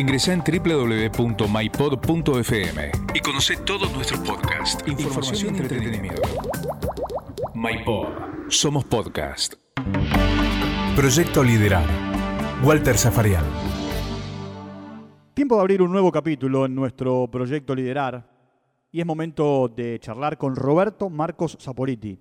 Ingresa en www.mypod.fm y conoce todos nuestros podcasts, información y entretenimiento. MyPod. Somos podcast. Proyecto Liderar. Walter Zafarian. Tiempo de abrir un nuevo capítulo en nuestro proyecto Liderar y es momento de charlar con Roberto Marcos Saporiti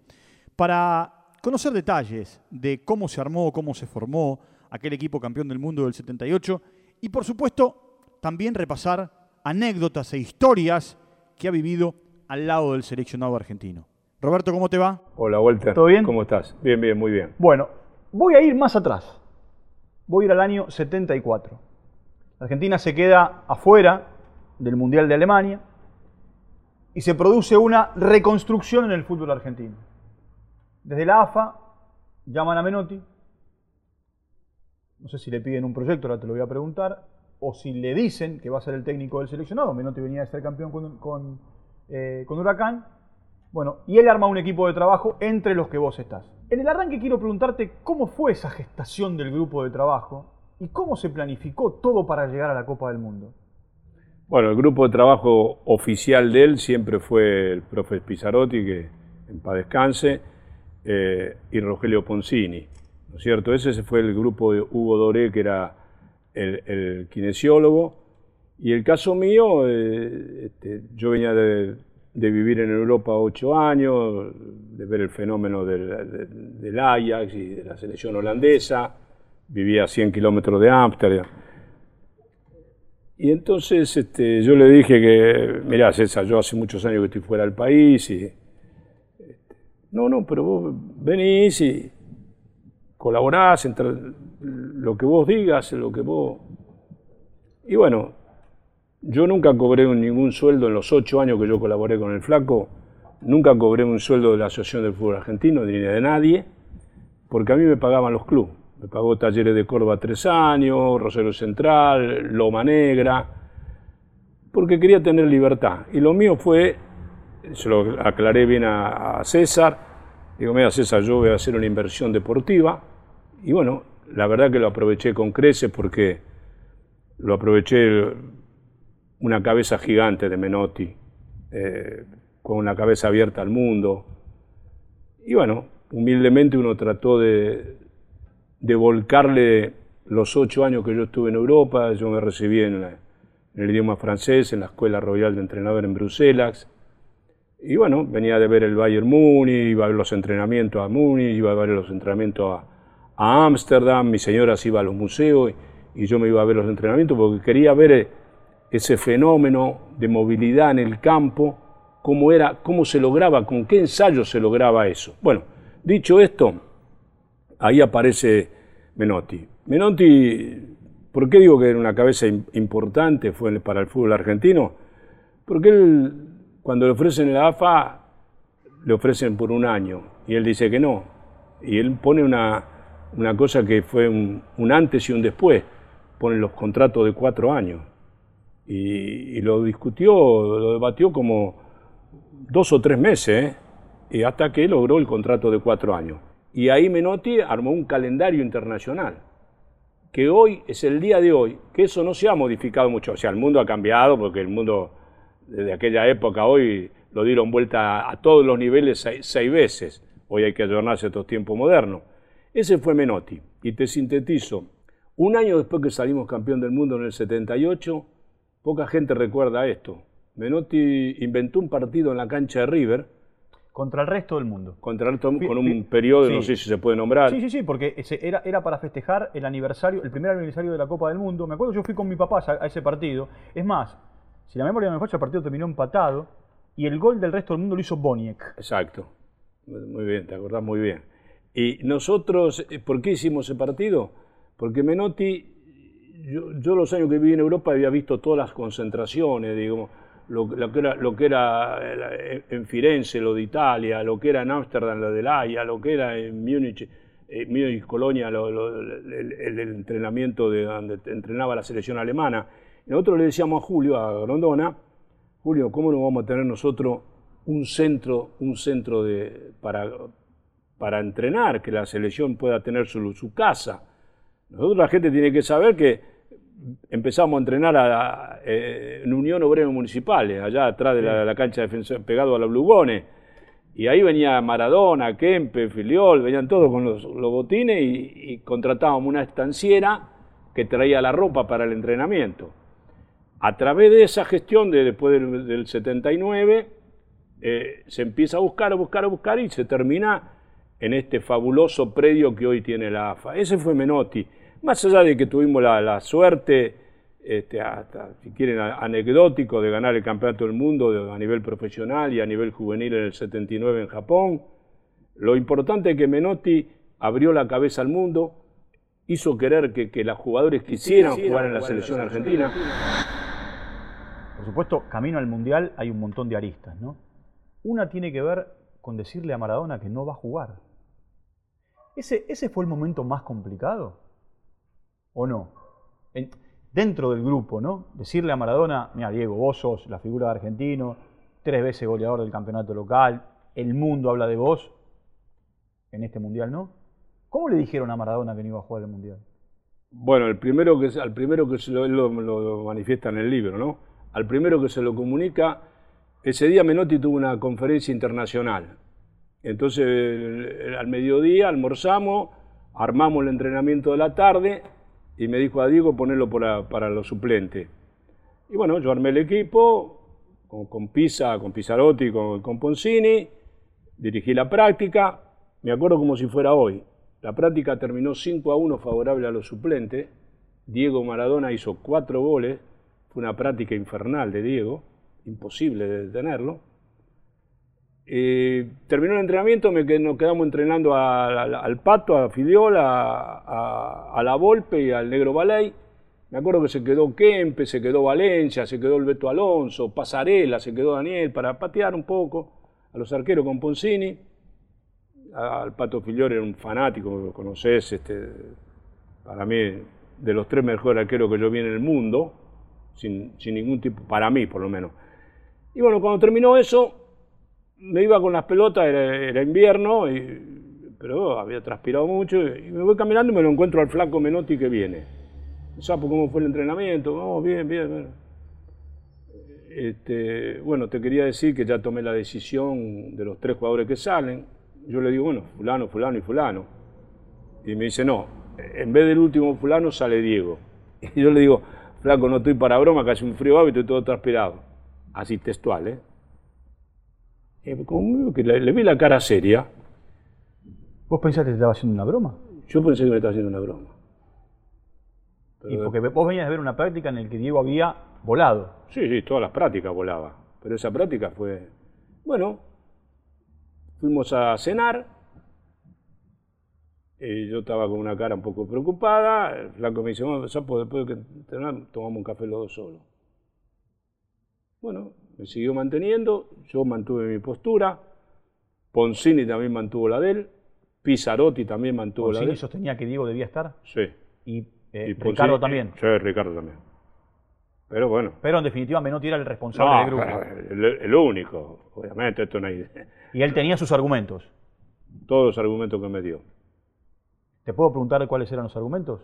para conocer detalles de cómo se armó, cómo se formó aquel equipo campeón del mundo del 78 y por supuesto también repasar anécdotas e historias que ha vivido al lado del seleccionado argentino. Roberto, ¿cómo te va? Hola, Walter. ¿Todo bien? ¿Cómo estás? Bien, bien, muy bien. Bueno, voy a ir más atrás. Voy a ir al año 74. Argentina se queda afuera del Mundial de Alemania y se produce una reconstrucción en el fútbol argentino. Desde la AFA llaman a Menotti, no sé si le piden un proyecto, ahora te lo voy a preguntar, o si le dicen que va a ser el técnico del seleccionado, Menotti venía de ser campeón con, con, eh, con Huracán, bueno, y él arma un equipo de trabajo entre los que vos estás. En el arranque quiero preguntarte cómo fue esa gestación del grupo de trabajo y cómo se planificó todo para llegar a la Copa del Mundo. Bueno, el grupo de trabajo oficial de él siempre fue el profe Pizzarotti, que en paz descanse, eh, y Rogelio Poncini, ¿no cierto? Ese fue el grupo de Hugo Doré, que era el, kinesiólogo, y el caso mío, eh, este, yo venía de, vivir en Europa ocho años, de ver el fenómeno del Ajax y de la selección holandesa, vivía a 100 kilómetros de Ámsterdam. Y entonces este, yo le dije que, mirá César, yo hace muchos años que estoy fuera del país y... Este, no, no, pero vos venís y colaborás, entre lo que vos digas, lo que vos... Y bueno, yo nunca cobré ningún sueldo en los ocho años que yo colaboré con el Flaco, nunca cobré un sueldo de la Asociación del Fútbol Argentino, ni de nadie, porque a mí me pagaban los clubes. Me pagó Talleres de Córdoba tres años, Rosario Central, Loma Negra, porque quería tener libertad. Y lo mío fue, se lo aclaré bien a, a César, digo, mira César, yo voy a hacer una inversión deportiva. Y bueno, la verdad que lo aproveché con creces porque lo aproveché una cabeza gigante de Menotti, eh, con una cabeza abierta al mundo. Y bueno, humildemente uno trató de, de volcarle los ocho años que yo estuve en Europa, yo me recibí en, la, en, el idioma francés, en la Escuela Royal de Entrenador en Bruselas, y bueno, venía de ver el Bayern Múnich, iba a ver los entrenamientos a Múnich, iba a ver los entrenamientos a Ámsterdam, mi señora se iba a los museos y, yo me iba a ver los entrenamientos porque quería ver ese fenómeno de movilidad en el campo, cómo, era, cómo se lograba, con qué ensayo se lograba eso. Bueno, dicho esto, ahí aparece Menotti. Menotti, ¿por qué digo que era una cabeza importante fue para el fútbol argentino? Porque él, cuando le ofrecen la AFA, le ofrecen por un año y él dice que no. Y él pone una, una cosa que fue un, un, antes y un después, pone los contratos de cuatro años. Y, lo discutió, lo debatió como dos o tres meses, ¿eh? hasta que logró el contrato de cuatro años. Y ahí Menotti armó un calendario internacional, que hoy es el día de hoy, que eso no se ha modificado mucho. O sea, el mundo ha cambiado porque el mundo desde aquella época hoy lo dieron vuelta a todos los niveles seis, seis veces. Hoy hay que adornarse a estos tiempos modernos. Ese fue Menotti. Y te sintetizo. Un año después que salimos campeón del mundo en el 78, poca gente recuerda esto. Menotti inventó un partido en la cancha de River, contra el resto del mundo. Contra el resto, con un periodo, sí. no sé si se puede nombrar. Sí, sí, sí, porque ese era, era para festejar el aniversario, el primer aniversario de la Copa del Mundo. Me acuerdo, yo fui con mi papá a, ese partido. Es más, si la memoria no me falla, el partido terminó empatado y el gol del resto del mundo lo hizo Boniek. Exacto. Muy bien, te acordás muy bien. Y nosotros, ¿por qué hicimos ese partido? Porque Menotti, yo, los años que viví en Europa había visto todas las concentraciones, digamos lo, que era, lo que era en Firenze, lo de Italia, lo que era en Ámsterdam, lo de La lo que era en Múnich, eh, Múnich Colonia, lo, el, entrenamiento de donde entrenaba la selección alemana. Nosotros le decíamos a Julio, a Grondona, Julio, ¿cómo no vamos a tener nosotros un centro, un centro de, para, para entrenar, que la selección pueda tener su, su casa? Nosotros la gente tiene que saber que empezamos a entrenar a- eh, en Unión Obrero Municipal, allá atrás de la, la cancha de defensor, pegado a los Lugones. Y ahí venía Maradona, Kempe, Filiol, venían todos con los, los botines y, y contratábamos una estanciera que traía la ropa para el entrenamiento. A través de esa gestión, de, después del, del 79, eh, se empieza a buscar, a buscar, a buscar y se termina en este fabuloso predio que hoy tiene la AFA. Ese fue Menotti. Más allá de que tuvimos la, la suerte, este, hasta, si quieren, a- anecdótico de ganar el campeonato del mundo de- a nivel profesional y a nivel juvenil en el 79 en Japón, lo importante es que Menotti abrió la cabeza al mundo, hizo querer que, que los jugadores quisieran jugar en la selección argentina. Por supuesto, camino al Mundial hay un montón de aristas, ¿no? Una tiene que ver con decirle a Maradona que no va a jugar. ¿Ese, ese fue el momento más complicado? ¿O no? En- dentro del grupo, ¿no? Decirle a Maradona, mira, Diego, vos sos la figura de argentino, tres veces goleador del campeonato local, el mundo habla de vos, en este Mundial, ¿no? ¿Cómo le dijeron a Maradona que no iba a jugar el Mundial? Bueno, el primero que, al primero que se lo, lo manifiesta en el libro, ¿no? Al primero que se lo comunica, ese día Menotti tuvo una conferencia internacional. Entonces, el- al mediodía almorzamos, armamos el entrenamiento de la tarde y me dijo a Diego ponerlo para, los suplentes. Y bueno, yo armé el equipo con, Pisa, con Pisarotti, con, con Poncini, dirigí la práctica, me acuerdo como si fuera hoy. La práctica terminó 5 a 1 favorable a los suplentes. Diego Maradona hizo cuatro goles. Fue una práctica infernal de Diego, imposible de detenerlo. Eh, terminó el entrenamiento, nos quedamos entrenando al Pato, a Filiol, a, La Volpe y al Negro Baley. Me acuerdo que se quedó Kempe, se quedó Valencia, se quedó el Beto Alonso, Pasarela, se quedó Daniel para patear un poco a los arqueros con Poncini. Al Pato Filiol era un fanático, lo conocés, este, para mí, de los tres mejores arqueros que yo vi en el mundo, sin ningún tipo, para mí por lo menos. Y bueno, cuando terminó eso, me iba con las pelotas, era, invierno, y- pero había transpirado mucho, y me voy caminando y me lo encuentro al flaco Menotti que viene. Sapo, ¿cómo fue el entrenamiento? Oh, bien, bien, bien. Este, bueno, te quería decir que ya tomé la decisión de los tres jugadores que salen. Yo le digo, bueno, fulano, fulano y fulano. Y me dice, no, en vez del último fulano sale Diego. Y yo le digo, flaco, no estoy para broma, hace un frío y estoy todo transpirado. Así textual, ¿eh? Y como que le, le vi la cara seria, ¿Vos pensaste que te estaba haciendo una broma? yo pensé que me estaba haciendo una broma. Y porque vos venías de ver una práctica en la que Diego había volado. Sí, sí, todas las prácticas volaba. Pero esa práctica fue. Bueno, fuimos a cenar. Y yo estaba con una cara un poco preocupada. El flaco me dice: Bueno, Sapo, después de que cenar, tomamos un café los dos solos. Bueno, me siguió manteniendo. Yo mantuve mi postura. Poncini también mantuvo la de él. Pizarotti también mantuvo la de él. sostenía que Diego debía estar Sí. y, eh, Y Poncini- Ricardo también. Sí, Ricardo también. Pero bueno. Pero en definitiva Menotti era el responsable No, del grupo. el, el único, obviamente, esto no hay. Y él tenía sus argumentos. Todos los argumentos que me dio. ¿Te puedo preguntar cuáles eran los argumentos?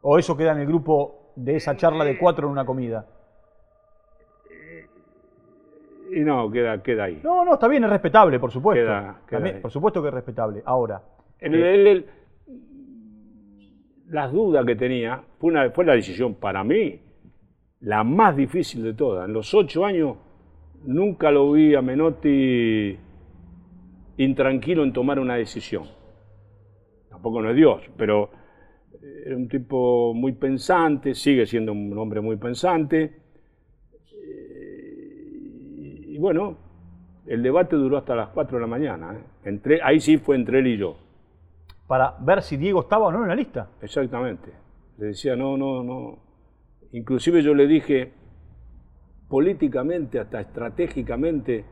¿O eso queda en el grupo de esa charla de cuatro en una comida? Y no, queda, queda ahí. No, no, está bien, es respetable, por supuesto. Queda- queda También, ahí. por supuesto que es respetable. Ahora, El- el- el- las dudas que tenía, fue, una, fue la decisión para mí la más difícil de todas. En los ocho años nunca lo vi a Menotti intranquilo en tomar una decisión. Tampoco no es Dios, pero era un tipo muy pensante, sigue siendo un hombre muy pensante. Y bueno, el debate duró hasta las 4 de la mañana. ¿eh? Entre, ahí sí fue entre él y yo. para ver si Diego estaba o no en la lista. Exactamente. Le decía, no, no, no. Inclusive yo le dije, políticamente, hasta estratégicamente,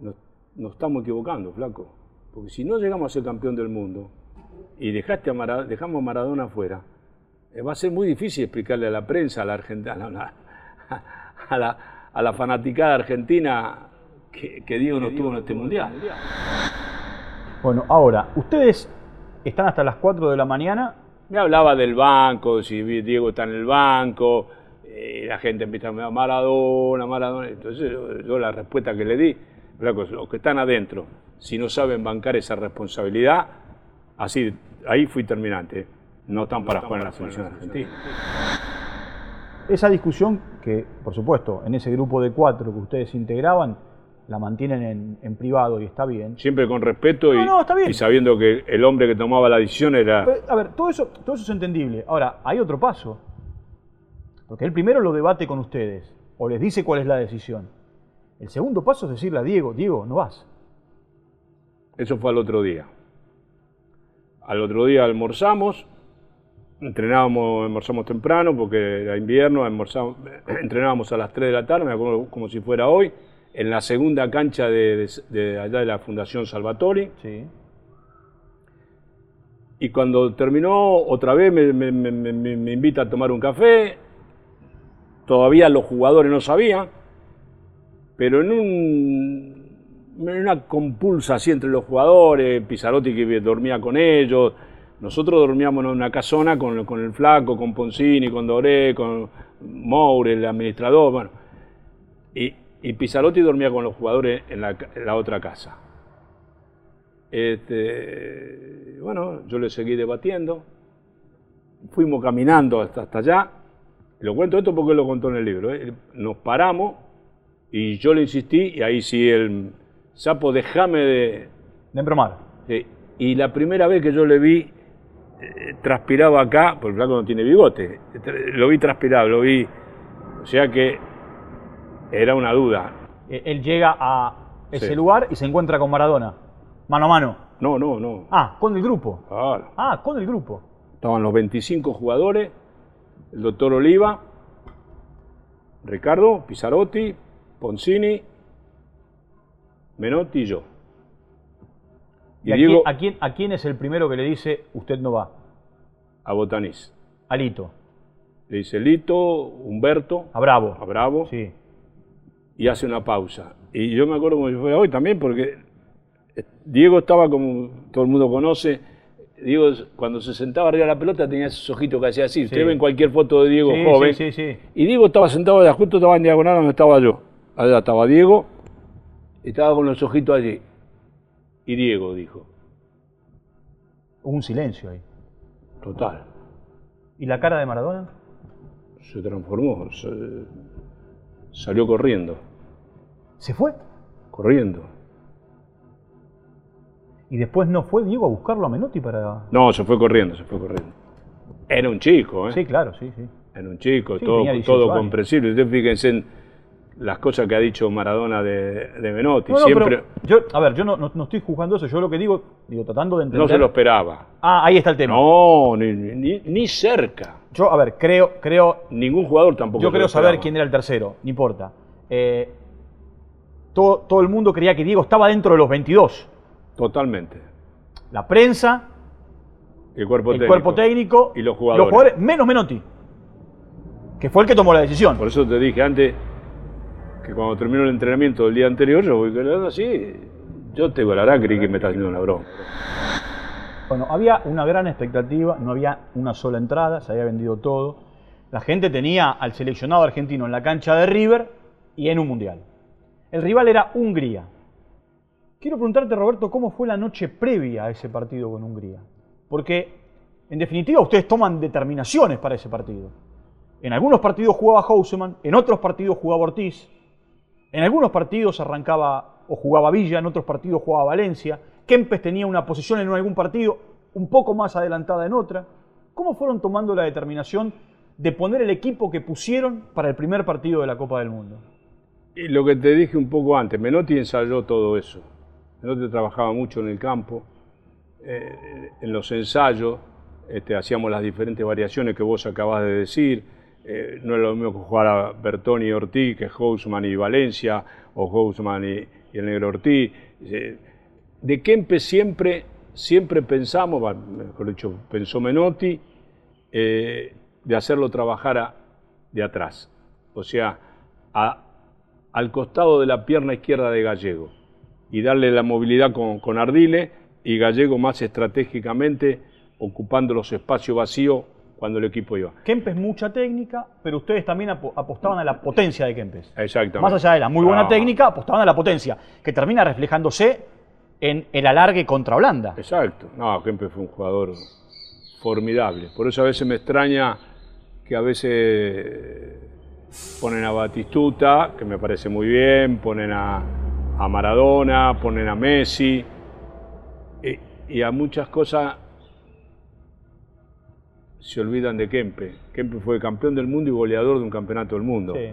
nos, nos estamos equivocando, flaco. Porque si no llegamos a ser campeón del mundo y dejaste a Mara- dejamos a Maradona afuera, eh, va a ser muy difícil explicarle a la prensa, a la argentina, a la, a la, a la fanaticada argentina que, que Diego no estuvo en este mundial. Bueno, ahora, ustedes están hasta las 4 de la mañana Me hablaba del banco, si Diego está en el banco, eh, la gente empieza a decir Maradona, Maradona. Entonces yo, yo la respuesta que le di, los que están adentro, si no saben bancar esa responsabilidad, así, ahí fui terminante. No están para jugar en la selección argentina. Esa discusión que, por supuesto, en ese grupo de cuatro que ustedes integraban, la mantienen en, en privado y está bien. Siempre con respeto y, No, no, está bien. y sabiendo que el hombre que tomaba la decisión era... Pero, a ver, todo eso, todo eso es entendible. Ahora, hay otro paso. Porque él primero lo debate con ustedes, o les dice cuál es la decisión. El segundo paso es decirle a Diego, Diego, no vas. Eso fue al otro día. Al otro día almorzamos, entrenábamos, almorzamos temprano porque era invierno, almorzamos, entrenábamos a las 3 de la tarde, me acuerdo como si fuera hoy, en la segunda cancha de, de- de allá de la Fundación Salvatori. Sí. Y cuando terminó, otra vez me, me- me- me- me invita a tomar un café. Todavía los jugadores no sabían, pero en, un, en una compulsa así entre los jugadores, Pizarotti que dormía con ellos, nosotros dormíamos en una casona con, con el Flaco, con Poncini, con Doré, con Moure, el administrador, bueno. Y, y Pizarotti dormía con los jugadores en la, ca- en la otra casa. Este, bueno, yo le seguí debatiendo. Fuimos caminando hasta, hasta allá. Lo cuento esto porque lo contó en el libro. ¿eh? Nos paramos y yo le insistí y ahí sí el sapo, déjame de... De embromar. y la primera vez que yo le vi, transpiraba acá, porque el flaco no tiene bigote, lo vi transpirar, lo vi... O sea que era una duda. Eh, Él llega a ese Sí. lugar y se encuentra con Maradona. Mano a mano. No, no, no. Ah, con el grupo. Claro. Ah, con el grupo. Estaban los 25 jugadores, el doctor Oliva, Ricardo, Pizarotti, Poncini, Menotti y yo. ¿Y, Y, a, Diego quién, a, quién, a quién es el primero que le dice usted no va? a Botanís. Alito. Le dice Lito, Humberto, A Bravo. a Bravo, Sí. y hace una pausa. Y yo me acuerdo como si fuera hoy también, porque eh, Diego estaba como todo el mundo conoce. Diego, cuando se sentaba arriba de la pelota, tenía esos ojitos que hacía así. Usted Sí. ve en cualquier foto de Diego Sí, joven. sí, sí, sí. Y Diego estaba sentado allá, justo estaba en diagonal donde estaba yo. Allá estaba Diego, y estaba con los ojitos allí. Y Diego dijo, Hubo un silencio ahí. total, ¿Y la cara de Maradona? se transformó, se- salió corriendo, ¿Se fue? corriendo. ¿Y después no fue Diego a buscarlo a Menotti para...? No, se fue corriendo, se fue corriendo. Era un chico, ¿eh? Sí, claro, sí, sí. Era un chico, Sí, todo, tenía 18 todo comprensible. Ustedes fíjense en las cosas que ha dicho Maradona de, de Menotti. No, no, Siempre yo, a ver, yo no, no- no estoy juzgando eso, yo lo que digo, digo, tratando de entender... no se lo esperaba. Ah, ahí está el tema. No, ni, ni- ni cerca. Yo, a ver, creo, creo, Ningún jugador tampoco. yo creo saber quién era el tercero, no importa. Eh, todo, todo el mundo creía que Diego estaba dentro de los 22. Totalmente. La prensa, El cuerpo el técnico. cuerpo técnico, Y los jugadores. menos Menotti, que fue el que tomó la decisión. Por eso te dije antes que cuando terminó el entrenamiento del día anterior, yo voy quedando así. Yo te volará, creí que me está haciendo una broma. Bueno, había una gran expectativa, no había una sola entrada, se había vendido todo. La gente tenía al seleccionado argentino en la cancha de River y en un mundial. El rival era Hungría. Quiero preguntarte, Roberto, ¿cómo fue la noche previa a ese partido con Hungría? Porque, en definitiva, ustedes toman determinaciones para ese partido. En algunos partidos jugaba Houseman, en otros partidos jugaba Ortiz, en algunos partidos arrancaba o jugaba Villa, en otros partidos jugaba Valencia. Kempes tenía una posición en algún partido un poco más adelantada en otra. ¿Cómo fueron tomando la determinación de poner el equipo que pusieron para el primer partido de la Copa del Mundo? Y lo que te dije un poco antes, Menotti ensayó todo eso. Menotti trabajaba mucho en el campo, eh, en los ensayos, este, hacíamos las diferentes variaciones que vos acabas de decir. Eh, no es lo mismo que jugar a Bertoni y Ortiz, que Houseman y Valencia, o Houseman y, el negro Ortiz. Eh, De Kempe siempre, siempre pensamos, mejor dicho, pensó Menotti, eh, de hacerlo trabajar a- de atrás. O sea, al costado de la pierna izquierda de Gallego y darle la movilidad con, con Ardile y Gallego más estratégicamente ocupando los espacios vacíos cuando el equipo iba. Kempes mucha técnica, pero ustedes también apo- apostaban a la potencia de Kempes. Exactamente. Más allá de la muy buena técnica, apostaban a la potencia, que termina reflejándose en el alargue contra Holanda. Exacto. No, Kempe fue un jugador formidable. Por eso a veces me extraña que a veces ponen a Batistuta, que me parece muy bien, ponen a, a Maradona, ponen a Messi, y, y a muchas cosas se olvidan de Kempe. Kempe fue campeón del mundo y goleador de un campeonato del mundo. Sí.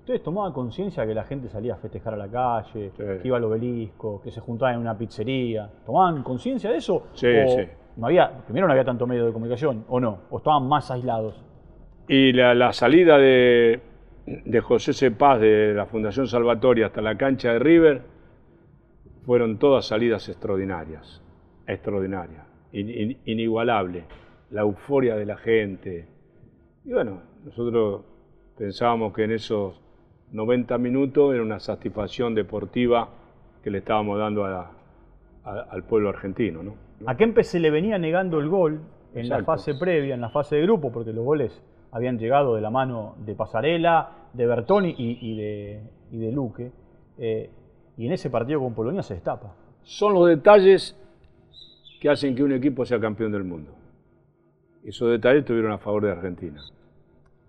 ¿Ustedes tomaban conciencia que la gente salía a festejar a la calle, Sí. que iba al obelisco, que se juntaba en una pizzería? ¿Tomaban conciencia de eso? Sí, ¿O sí. No había, primero no había tanto medio de comunicación, ¿o no? ¿O estaban más aislados? Y la, la salida de, de José Cepaz de la Fundación Salvatoria hasta la cancha de River fueron todas salidas extraordinarias, extraordinarias, in- in- inigualables, la euforia de la gente. Y bueno, nosotros pensábamos que en esos 90 minutos era una satisfacción deportiva que le estábamos dando a la- a- al pueblo argentino. ¿no? A Kempes se le venía negando el gol en la fase previa, en la fase de grupo, porque los goles habían llegado de la mano de Pasarela, de Bertoni y, y de, y de Luque. Eh, y en ese partido con Polonia se destapa. son los detalles que hacen que un equipo sea campeón del mundo. Esos detalles estuvieron a favor de Argentina.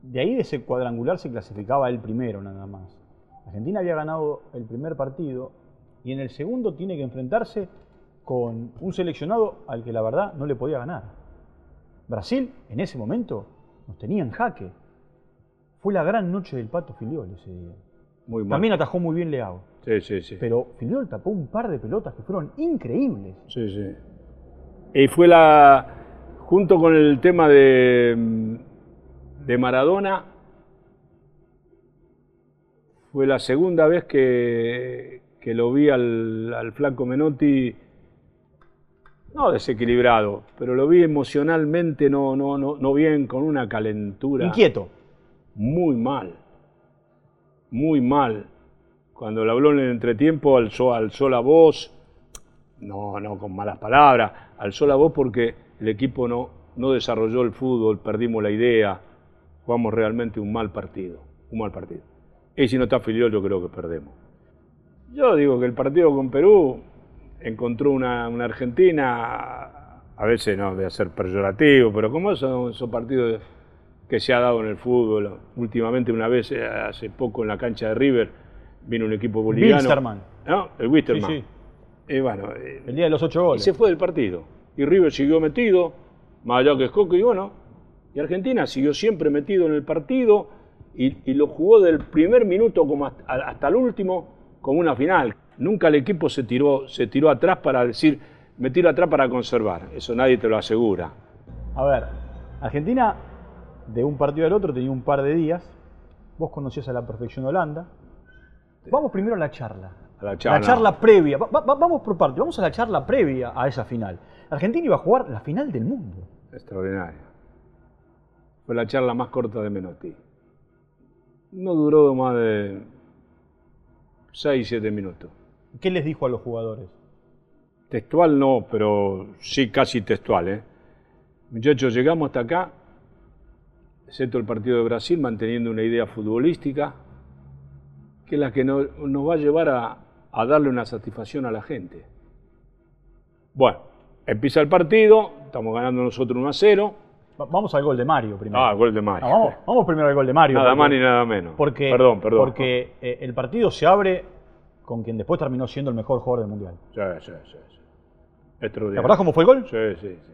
De ahí de ese cuadrangular se clasificaba el primero nada más. Argentina había ganado el primer partido y en el segundo tiene que enfrentarse con un seleccionado al que la verdad no le podía ganar. Brasil en ese momento nos tenía en jaque. Fue la gran noche del Pato Filiol ese día. Muy mal. También atajó muy bien Leao. Sí, sí, sí. Pero Filiol tapó un par de pelotas que fueron increíbles. Sí, sí. Y fue la. Junto con el tema de, de Maradona, fue la segunda vez que, que lo vi al, al flaco Menotti, no desequilibrado, pero lo vi emocionalmente no, no, no, no bien, con una calentura. Inquieto. muy mal, muy mal. Cuando le habló en el entretiempo, alzó, alzó la voz, no, no con malas palabras, alzó la voz porque el equipo no, no desarrolló el fútbol, perdimos la idea, jugamos realmente un mal partido, un mal partido. Y si no está Filiol, yo creo que perdemos. Yo digo que el partido con Perú encontró una, una Argentina, a veces no voy a ser peyorativo, pero como esos, esos partidos que se ha dado en el fútbol, últimamente una vez, eh, hace poco en la cancha de River, vino un equipo boliviano. Wilstermann. ¿No? El Wisterman. Sí, Y bueno, eh, El día de los ocho y goles. se fue del partido. Y River siguió metido, más allá que Escoco, y bueno, y Argentina siguió siempre metido en el partido y, y lo jugó del primer minuto como hasta, hasta el último como una final. Nunca el equipo se tiró, se tiró atrás para decir, me tiro atrás para conservar. Eso nadie te lo asegura. A ver, Argentina de un partido al otro tenía un par de días. Vos conocías a la perfección Holanda. Vamos primero a la charla. A la charla. La charla previa. Va- va- vamos por parte. Vamos a la charla previa a esa final. Argentina iba a jugar la final del mundo. Extraordinario. Fue la charla más corta de Menotti. No duró más de 6, 7 minutos. ¿Qué les dijo a los jugadores? Textual no, pero sí casi textual. ¿eh? Muchachos, llegamos hasta acá, excepto el partido de Brasil, manteniendo una idea futbolística, que es la que no- nos va a llevar a, a darle una satisfacción a la gente. Bueno, empieza el partido, estamos ganando nosotros 1 a 0. Va- Vamos al gol de Mario primero. Ah, gol de Mario. No, vamos, vamos primero al gol de Mario. Nada porque- más ni nada menos. Porque, perdón, perdón. Porque eh, el partido se abre con quien después terminó siendo el mejor jugador del mundial. Sí, sí, sí. sí. ¿Te acordás cómo fue el gol? Sí, sí, sí.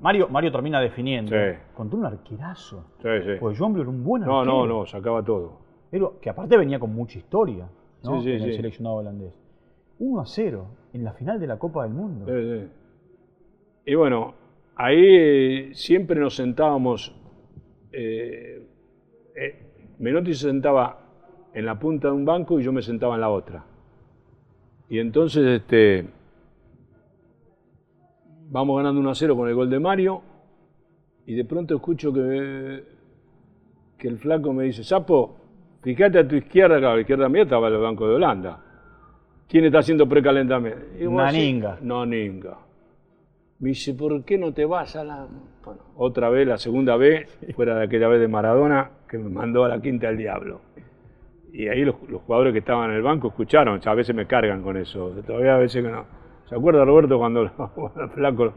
Mario, Mario termina definiendo. Sí. Contra un arquerazo. Sí, sí. Pues Joan era un buen No, arquero. no, no, sacaba todo. Pero que aparte venía con mucha historia ¿no? Sí, sí, en el seleccionado holandés. 1 a 0 en la final de la Copa del Mundo. Y bueno, ahí eh, siempre nos sentábamos. eh, eh, Menotti se sentaba en la punta de un banco y yo me sentaba en la otra. Y entonces este, vamos ganando 1 a 0 con el gol de Mario. Y de pronto escucho que, que el flaco me dice: Sapo, fíjate a tu izquierda, claro, a la izquierda mía estaba el banco de Holanda. ¿Quién está haciendo precalentamiento? Naninga. Naninga. Me dice, ¿por qué no te vas a la...? Bueno, otra vez, la segunda vez, fuera de aquella vez de Maradona, que me mandó a la quinta del diablo. Y ahí los, los jugadores que estaban en el banco escucharon, a veces me cargan con eso, todavía a veces que no. ¿Se acuerda Roberto cuando el flaco...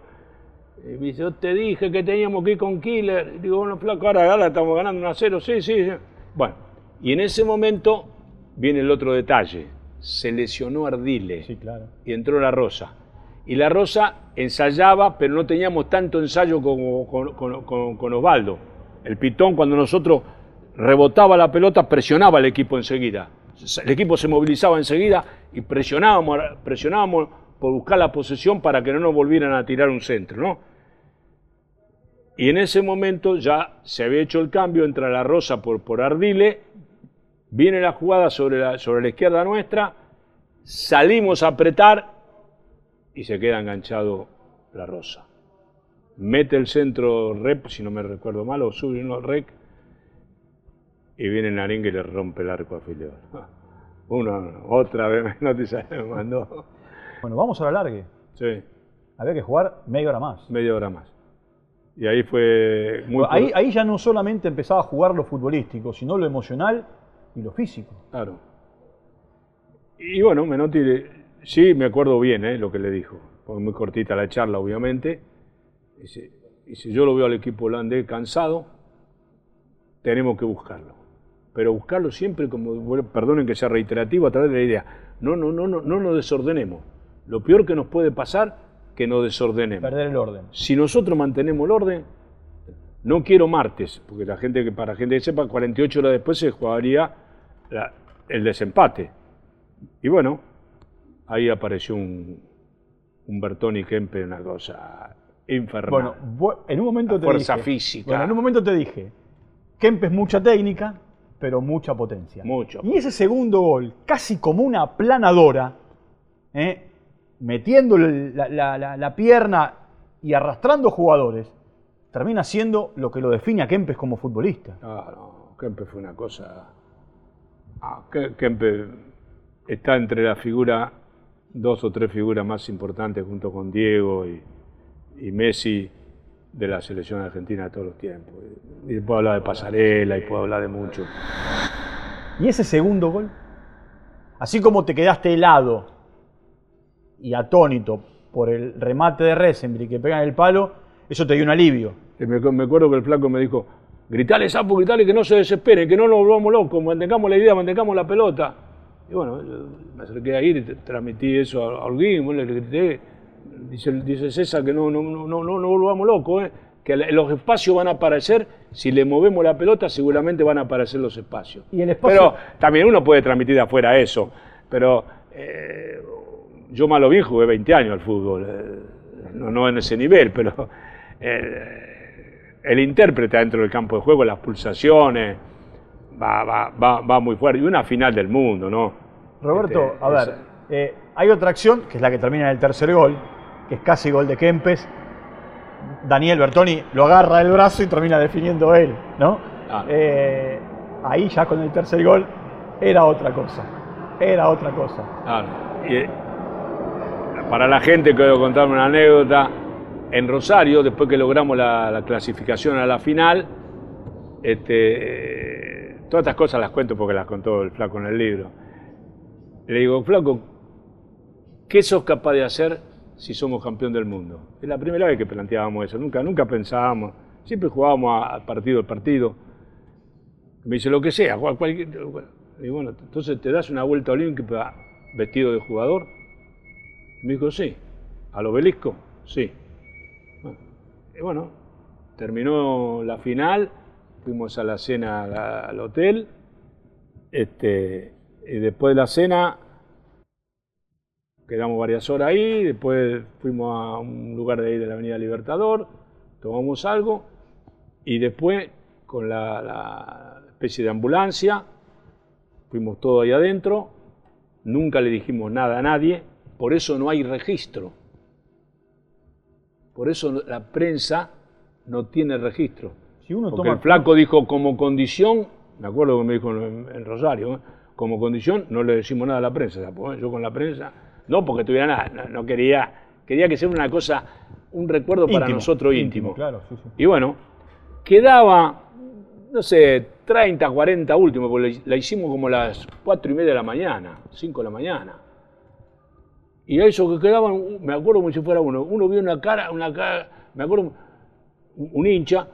Y me dice, yo te dije que teníamos que ir con Killer. Y digo, bueno, flaco, ahora, ahora estamos ganando 1 a 0, sí, sí, sí. Bueno, y en ese momento viene el otro detalle. Se lesionó Ardile Sí, claro. y entró la Rosa. Y la Rosa ensayaba, pero no teníamos tanto ensayo como con, con- con- con Osvaldo. El pitón, cuando nosotros rebotaba la pelota, presionaba al equipo enseguida. El equipo se movilizaba enseguida y presionábamos, presionábamos por buscar la posesión para que no nos volvieran a tirar un centro, ¿no? Y en ese momento ya se había hecho el cambio, entra la Rosa por, por Ardile, viene la jugada sobre la, sobre la izquierda nuestra, salimos a apretar y se queda enganchado la Rosa. Mete el centro Rep, si no me recuerdo mal, o sube uno Rec, y viene Naringa y le rompe el arco a Filiol. Uno, otra vez, no te me mandó. Bueno, vamos a la largue. Sí, Había que jugar media hora más. media hora más. Y ahí fue muy... ahí, ahí ya no solamente empezaba a jugar lo futbolístico, sino lo emocional y lo físico. Claro. Y bueno, Menotti, sí me acuerdo bien ¿eh? lo que le dijo. Fue muy cortita la charla, obviamente. Dice, dice, yo lo veo al equipo holandés cansado, tenemos que buscarlo. Pero buscarlo siempre, como, bueno, perdonen que sea reiterativo, a través de la idea. No, no, no, no, no nos desordenemos. Lo peor que nos puede pasar, que nos desordenemos. Perder el orden. Si nosotros mantenemos el orden, no quiero martes, porque la gente que para la gente que sepa, 48 horas después se jugaría la- el desempate. Y bueno, ahí apareció un, un Bertoni Kempe, una cosa infernal. Bueno, bu- en un momento La te fuerza dije. física. Bueno, en un momento te dije. Kempes mucha técnica, pero mucha potencia. Mucho. Y ese segundo gol, casi como una planadora, ¿eh? metiendo la, la- la- la pierna y arrastrando jugadores, termina siendo lo que lo define a Kempes como futbolista. Ah, no, Kempe fue una cosa. Ke- Kempe está entre la figura, dos o tres figuras más importantes junto con Diego y, y Messi de la selección argentina de todos los tiempos. Y puedo hablar de Pasarela y puedo hablar de mucho. Y ese segundo gol, así como te quedaste helado y atónito por el remate de Resenbri que pega en el palo, eso te dio un alivio. Y me, me acuerdo que el flaco me dijo, gritale sapo, gritale que no se desesperen, que no nos volvamos locos, mantengamos la idea, mantengamos la pelota. Y bueno, yo me acerqué a ir y transmití eso a, Holguín, bueno, le grité, dice, dice César que no, no, no, no, no, volvamos locos, ¿eh? que los espacios van a aparecer, si le movemos la pelota seguramente van a aparecer los espacios. Y el espacio- Pero también uno puede transmitir de afuera eso, pero eh, yo malo bien jugué 20 años al fútbol, eh, no, no en ese nivel, pero el intérprete dentro del campo de juego, las pulsaciones, va, va, va, va muy fuerte. Y una final del mundo, ¿no? Roberto, Este, a ver, eh, hay otra acción, que es la que termina en el tercer gol, que es casi gol de Kempes. Daniel Bertoni lo agarra del brazo y termina definiendo él, ¿no? Ah. Eh, ahí ya con el tercer gol era otra cosa, era otra cosa. Claro. Y, eh, para la gente, quiero contarme una anécdota. En Rosario, después que logramos la, la clasificación a la final, este, eh, todas estas cosas las cuento porque las contó el flaco en el libro. Le digo, flaco, ¿qué sos capaz de hacer si somos campeón del mundo? Es la primera vez que planteábamos eso, nunca, nunca pensábamos, siempre jugábamos a, a partido al partido. Me dice lo que sea, cual- cualquier. Y bueno, entonces te das una vuelta olímpica vestido de jugador. Me dijo, sí. ¿Al obelisco? Sí. Y bueno, terminó la final, fuimos a la cena al hotel. Este, y después de la cena quedamos varias horas ahí, después fuimos a un lugar de ahí de la Avenida Libertador, tomamos algo y después con la, la especie de ambulancia fuimos todos ahí adentro, nunca le dijimos nada a nadie, por eso no hay registro. Por eso la prensa no tiene registro. Si uno Porque toma el flaco dijo como condición, me acuerdo que me dijo en, en Rosario, ¿eh? como condición no le decimos nada a la prensa. ¿sabes? Yo con la prensa, no porque tuviera nada, no, no quería, quería que sea una cosa un recuerdo para nosotros íntimo, íntimo. claro, sí, sí. Y bueno, quedaba, no sé, 30, 40 últimos, porque la hicimos como las 4 y media de la mañana, 5 de la mañana. Y a eso que quedaban, me acuerdo como si fuera uno, uno vio una cara, una cara, me acuerdo, un, hincha,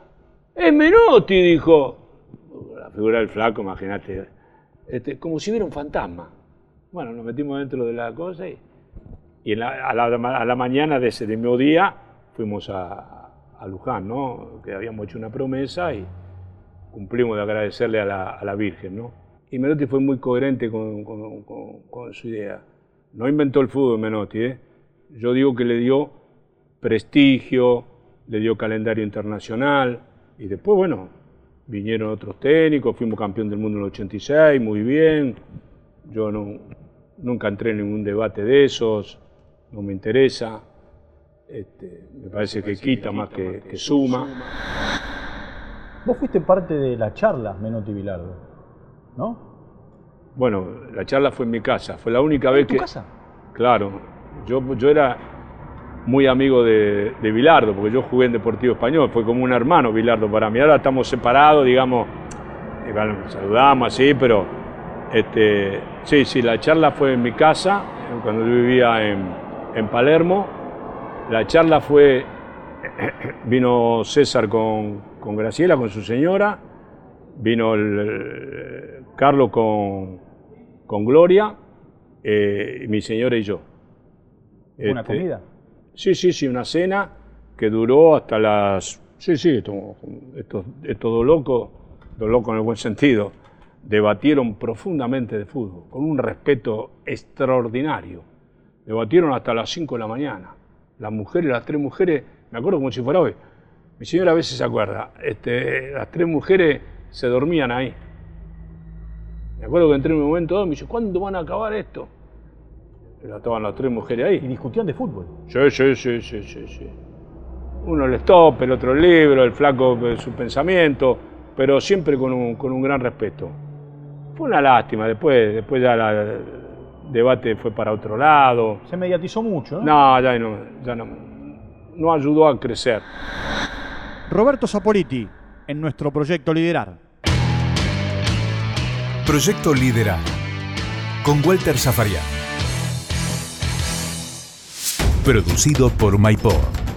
es Menotti, dijo. La figura del flaco, imagínate, este, como si hubiera un fantasma. Bueno, nos metimos dentro de la cosa y, y en la- a, la, a la mañana de ese mismo día fuimos a, a Luján, ¿no? Que habíamos hecho una promesa y cumplimos de agradecerle a la, a la Virgen, ¿no? Y Menotti fue muy coherente con, con- con- con su idea. No inventó el fútbol Menotti, ¿eh? Yo digo que le dio prestigio, le dio calendario internacional y después, bueno, vinieron otros técnicos, fuimos campeón del mundo en el 86, muy bien. Yo no, nunca entré en ningún debate de esos, no me interesa. Este, me parece que quita más que, que suma. Vos fuiste parte de la charla Menotti Bilardo, ¿no? Bueno, la charla fue en mi casa, fue la única vez ¿En tu que... casa? Claro, yo, yo era muy amigo de, de Bilardo, porque yo jugué en Deportivo Español, fue como un hermano Bilardo para mí. Ahora estamos separados, digamos, y bueno, saludamos así, pero este, sí, sí, la charla fue en mi casa, cuando yo vivía en, en Palermo. La charla fue, vino César con, con Graciela, con su señora, vino el- el Carlos con, con Gloria, eh, mi señora y yo. ¿Una Este, comida? Sí, sí, sí, una cena que duró hasta las... Sí, sí, esto- estos, estos dos locos, dos locos en el buen sentido, debatieron profundamente de fútbol, con un respeto extraordinario. Debatieron hasta las 5 de la mañana. Las mujeres, las tres mujeres, me acuerdo como si fuera hoy. Mi señora a veces se acuerda, este, las tres mujeres se dormían ahí. Me acuerdo que entré en un momento dado y me dice, ¿cuándo van a acabar esto? Y estaban las tres mujeres ahí. Y discutían de fútbol. Sí, sí, sí, sí, sí, sí. Uno el stop, el otro el libro, el flaco eh, su pensamiento, pero siempre con un, con un gran respeto. Fue una lástima, después, después ya la- el debate fue para otro lado. Se mediatizó mucho, ¿no? No, ya no, ya no, no ayudó a crecer. Roberto Sapoliti, en nuestro proyecto Liderar. Proyecto Liderar. Con Walter Zafarian. Producido por MyPod.